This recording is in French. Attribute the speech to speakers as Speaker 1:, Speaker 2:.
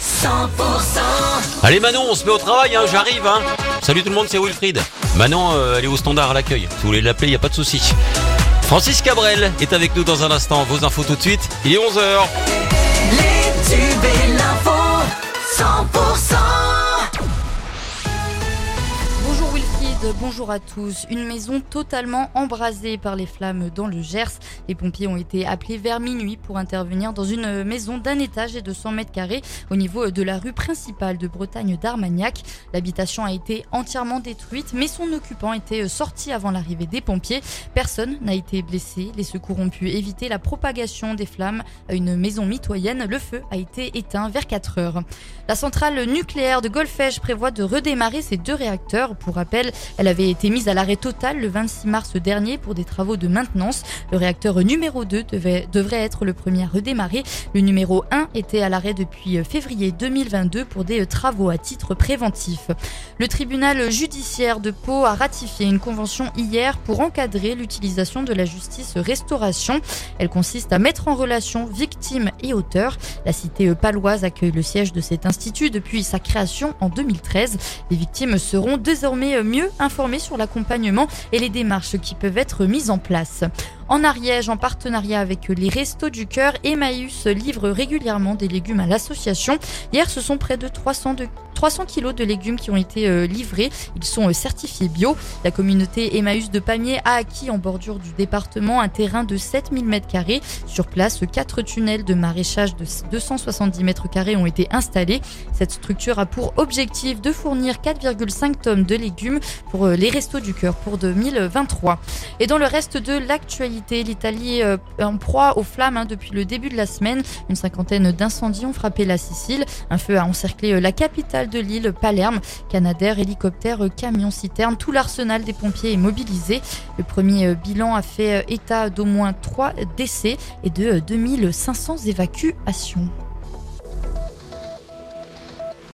Speaker 1: 100%
Speaker 2: Allez Manon, on se met au travail, hein, j'arrive. Hein. Salut tout le monde, c'est Wilfried. Manon, euh, elle est au standard à l'accueil? Si vous voulez l'appeler, il n'y a pas de souci. Francis Cabrel est avec nous dans un instant. Vos infos tout de suite. Il est 11h.
Speaker 1: Les tubes et l'info 100%
Speaker 3: bonjour à tous. Une maison totalement embrasée par les flammes dans le Gers. Les pompiers ont été appelés vers minuit pour intervenir dans une maison d'un étage et de 100 mètres carrés au niveau de la rue principale de Bretagne d'Armagnac. L'habitation a été entièrement détruite, mais son occupant était sorti avant l'arrivée des pompiers. Personne n'a été blessé. Les secours ont pu éviter la propagation des flammes à une maison mitoyenne. Le feu a été éteint vers 4 heures. La centrale nucléaire de Golfech prévoit de redémarrer ses deux réacteurs. Pour rappel, elle avait été mise à l'arrêt total le 26 mars dernier pour des travaux de maintenance. Le réacteur numéro 2 devait, devrait être le premier à redémarrer. Le numéro 1 était à l'arrêt depuis février 2022 pour des travaux à titre préventif. Le tribunal judiciaire de Pau a ratifié une convention hier pour encadrer l'utilisation de la justice restauration. Elle consiste à mettre en relation victimes et auteurs. La cité paloise accueille le siège de cet institut depuis sa création en 2013. Les victimes seront désormais mieux informées sur l'accompagnement et les démarches qui peuvent être mises en place. En Ariège, en partenariat avec les Restos du Cœur, Emmaüs livre régulièrement des légumes à l'association. Hier, ce sont près de 300, de 300 kilos de légumes qui ont été euh, livrés. Ils sont euh, certifiés bio. La communauté Emmaüs de Pamiers a acquis en bordure du département un terrain de 7000 m2. Sur place, quatre tunnels de maraîchage de 270 m2 ont été installés. Cette structure a pour objectif de fournir 4,5 tonnes de légumes pour euh, les Restos du Cœur pour 2023. Et dans le reste de l'actualité, l'Italie euh, en proie aux flammes hein, depuis le début de la semaine. Une cinquantaine d'incendies ont frappé la Sicile. Un feu a encerclé la capitale de l'île, Palerme. Canadair, hélicoptères, euh, camions, citernes, tout l'arsenal des pompiers est mobilisé. Le premier bilan a fait état d'au moins trois décès et de 2500 évacuations.